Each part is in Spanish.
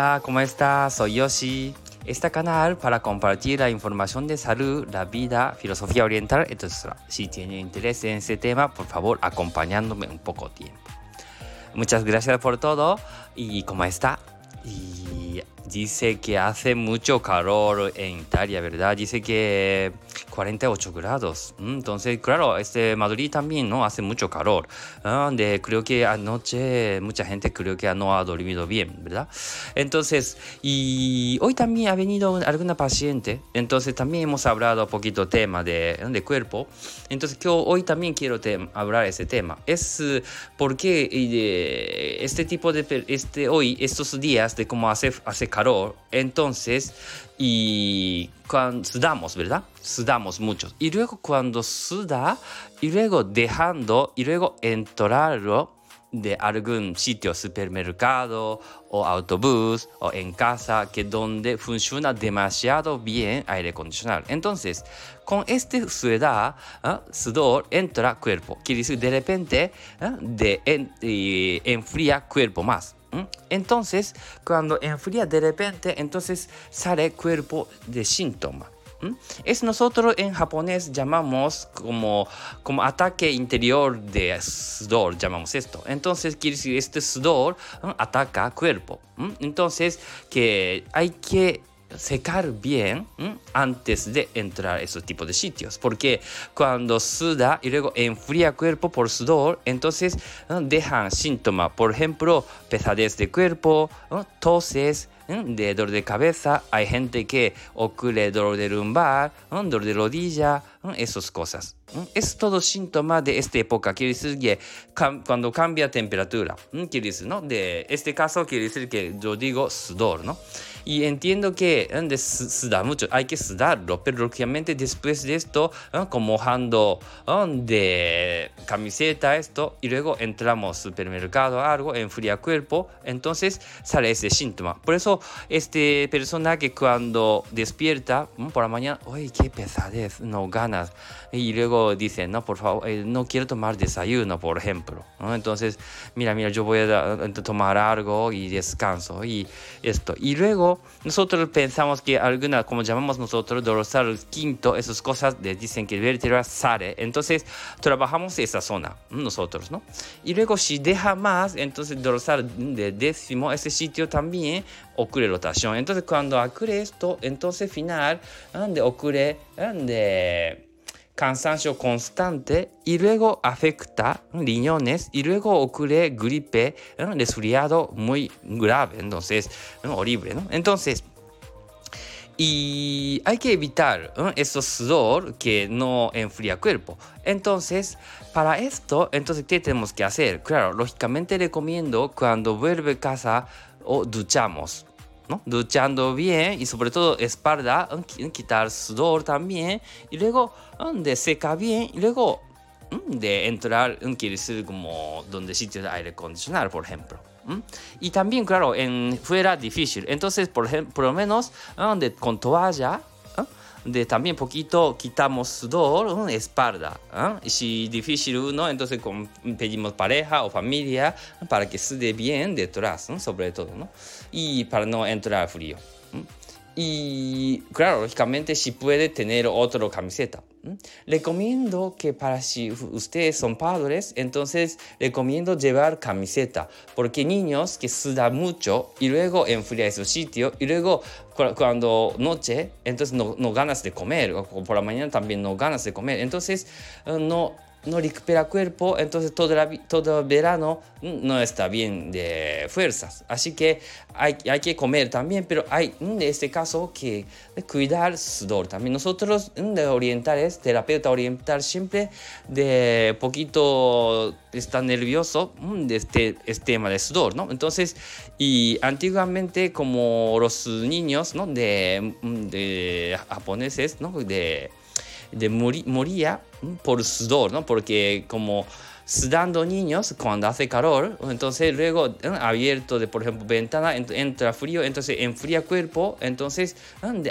Hola, ¿cómo estás? Soy Yoshi. Este canal para compartir la información de salud, la vida, filosofía oriental, etc. Si tiene interés en ese tema, por favor, acompañándome un poco tiempo. Muchas gracias por todo y cómo está. Y dice que hace mucho calor en Italia, ¿verdad? Dice que 48 grados. Mm, entonces, claro, este Madrid también, ¿no? Hace mucho calor. De, creo que anoche mucha gente creo que no ha dormido bien, ¿verdad? Entonces, y hoy también ha venido alguna paciente. Entonces, también hemos hablado un poquito tema de, de cuerpo. Entonces, que hoy también quiero hablar ese tema. Es porque de este tipo de, este, hoy, estos días de cómo hace, hace calor, entonces, y cuando sudamos, ¿verdad? Sudamos mucho. Y luego cuando suda, y luego dejando, y luego entrarlo de algún sitio, supermercado o autobús o en casa, que donde funciona demasiado bien aire acondicionado. Entonces, con este sudor, ¿eh? sudor entra cuerpo. Quiere decir, de repente, ¿eh? de, en, enfría cuerpo más. Entonces, cuando enfría de repente, entonces sale cuerpo de síntoma. Es nosotros en japonés llamamos como, como ataque interior de sudor, llamamos esto. Entonces quiere decir este sudor ataca cuerpo. Entonces que hay que secar bien antes de entrar a esos tipos de sitios. Porque cuando suda y luego enfría cuerpo por sudor, entonces dejan síntomas. Por ejemplo, pesadez de cuerpo, toses, de dolor de cabeza. Hay gente que ocurre dolor de lumbar, dolor de rodilla, esas cosas. Es todo síntoma de esta época. Quiere decir que cuando cambia temperatura. Quiere decir, ¿no? De este caso quiere decir que yo digo sudor, ¿no? Y entiendo que de sudar mucho, hay que sudarlo, pero lógicamente después de esto, como mojando de camiseta esto, y luego entramos al supermercado algo, enfría cuerpo, entonces sale ese síntoma. Por eso, este persona que cuando despierta por la mañana, uy, qué pesadez, no ganas, y luego dice, no, por favor, eh, no quiero tomar desayuno, por ejemplo. Entonces, mira, mira, yo voy a tomar algo y descanso y esto. Y luego nosotros pensamos que alguna, como llamamos nosotros, dorsal quinto, esas cosas le dicen que vértebra sale. Entonces, trabajamos esa zona, nosotros, ¿no? Y luego, si deja más, entonces dorsal de décimo, ese sitio también ocurre rotación. Entonces, cuando ocurre esto, entonces final, donde ocurre, de cansancio constante y luego afecta riñones y luego ocurre gripe, resfriado muy grave, entonces, horrible, ¿no? Entonces, y hay que evitar ¿no? esos sudor que no enfría cuerpo. Entonces, para esto, entonces, ¿qué tenemos que hacer? Claro, lógicamente recomiendo cuando vuelve a casa o duchamos. Duchando bien y sobre todo espalda, quitar sudor también y luego de seca bien y luego de entrar, quiere decir como donde sitio de aire acondicionado, por ejemplo. Y también, claro, en fuera difícil. Entonces, por, ejemplo, por lo menos de, con toalla, de también poquito quitamos sudor, espalda. Y si difícil uno, entonces pedimos pareja o familia para que sude bien detrás, sobre todo, ¿no? Y para no entrar frío. Y claro, lógicamente si puede tener otra camiseta. Recomiendo que para si ustedes son padres, entonces recomiendo llevar camiseta, porque niños que sudan mucho y luego enfría su sitio y luego cuando noche, entonces no, no ganas de comer, o por la mañana también no ganas de comer, entonces eh, no no recupera cuerpo, entonces todo, todo el verano no está bien de fuerzas. Así que hay, hay que comer también, pero hay en este caso que cuidar sudor también. Nosotros de orientales, terapeuta oriental, siempre de poquito está nervioso de este, este, tema de sudor, ¿no? Entonces, y antiguamente como los niños, ¿no? De, de japoneses, ¿no? De de moría por sudor, ¿no? Porque como sudando niños cuando hace calor, entonces luego abierto de, por ejemplo, ventana, entra frío, entonces enfría cuerpo, entonces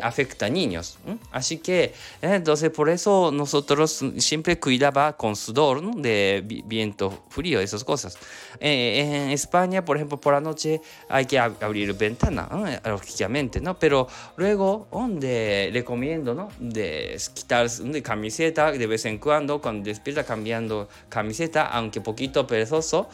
afecta a niños. Así que, entonces por eso nosotros siempre cuidaba con sudor de viento frío, esas cosas. Eh, en España, por ejemplo, por la noche hay que abrir ventana, lógicamente, ¿no? Pero luego, donde recomiendo, ¿no? De quitarse de camiseta de vez en cuando, cuando despierta cambiando camiseta, aunque poquito perezoso,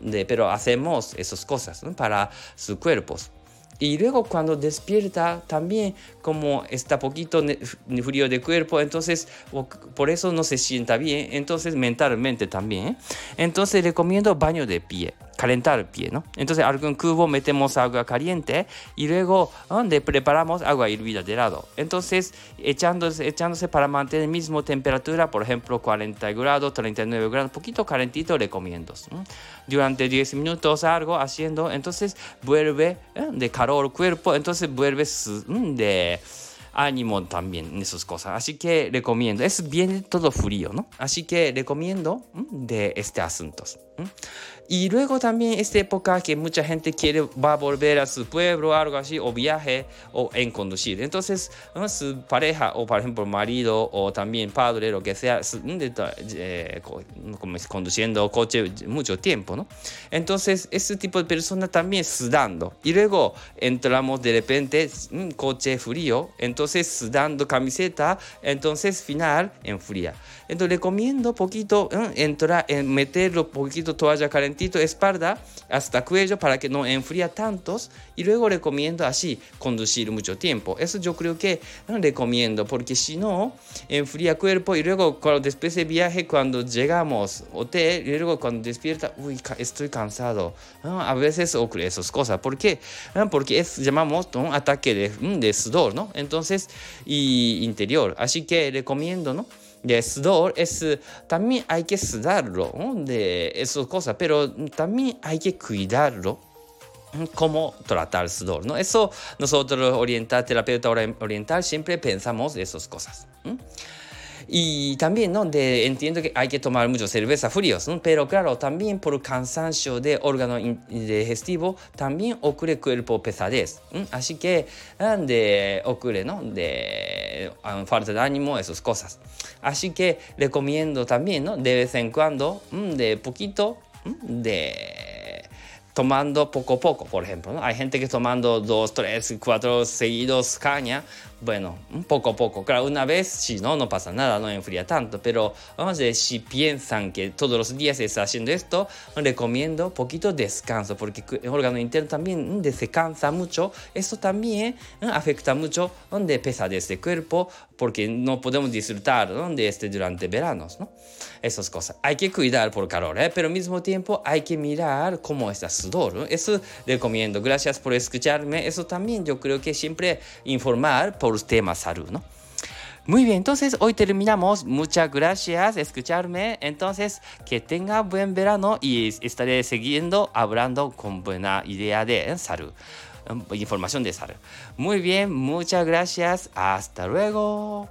de, pero hacemos esas cosas para sus cuerpos. Y luego cuando despierta también como está poquito frío de cuerpo, entonces por eso no se sienta bien, entonces mentalmente también. ¿eh? Entonces recomiendo baño de pie calentar el pie, ¿no? Entonces, algún cubo metemos agua caliente y luego donde preparamos agua hirvida de lado. Entonces, echándose, echándose para mantener la misma temperatura, por ejemplo, 40 grados, 39 grados, poquito calentito recomiendo. Durante 10 minutos algo haciendo, entonces vuelve ¿eh? de calor el cuerpo, entonces vuelve de ánimo también esas cosas. Así que recomiendo, es bien todo frío, ¿no? Así que recomiendo de este asunto. Y luego también esta época que mucha gente quiere va a volver a su pueblo, algo así, o viaje o en conducir. Entonces, su pareja o por ejemplo marido o también padre, lo que sea, eh, conduciendo coche mucho tiempo, ¿no? Entonces, este tipo de persona también sudando. Y luego entramos de repente, un coche frío, entonces sudando camiseta, entonces final en fría. Entonces recomiendo poquito entrar, meterlo poquito toalla calentito, espalda hasta cuello para que no enfría tantos y luego recomiendo así conducir mucho tiempo. Eso yo creo que recomiendo porque si no enfría cuerpo y luego cuando, después de viaje cuando llegamos hotel y luego cuando despierta, uy, estoy cansado. A veces ocurre esas cosas. ¿Por qué? Porque es, llamamos un ataque de, de sudor, ¿no? Entonces, y interior. Así que recomiendo, ¿no? De sudor es también hay que sudarlo de esas cosas, pero también hay que cuidarlo cómo tratar sudor, ¿no? Eso nosotros oriental, terapeuta oriental siempre pensamos esas cosas. Y también, ¿no? De, entiendo que hay que tomar mucho cerveza fríos, ¿no? Pero claro, también por cansancio de órgano digestivo, también ocurre cuerpo pesadez. Así que, ah, de, ocurre, ¿no? De ah, falta de ánimo, esas cosas. Así que recomiendo también, ¿no? De vez en cuando, de poquito, de tomando poco a poco, por ejemplo. ¿no? Hay gente que tomando dos, tres, cuatro seguidos caña, bueno, poco a poco. Claro, una vez, si no, no pasa nada, no enfría tanto. Pero vamos a ver, si piensan que todos los días está haciendo esto, recomiendo poquito descanso, porque el órgano interno también se cansa mucho. Eso también afecta mucho de pesadez de cuerpo, porque no podemos disfrutar de este durante veranos, ¿no? Esas cosas. Hay que cuidar por calor, ¿eh? pero al mismo tiempo hay que mirar cómo está sudor. ¿no? Eso recomiendo. Gracias por escucharme. Eso también yo creo que siempre informar por temas salud, ¿no? Muy bien, entonces hoy terminamos. Muchas gracias escucharme. Entonces, que tenga buen verano y estaré siguiendo hablando con buena idea de salud, información de salud. Muy bien, muchas gracias. Hasta luego.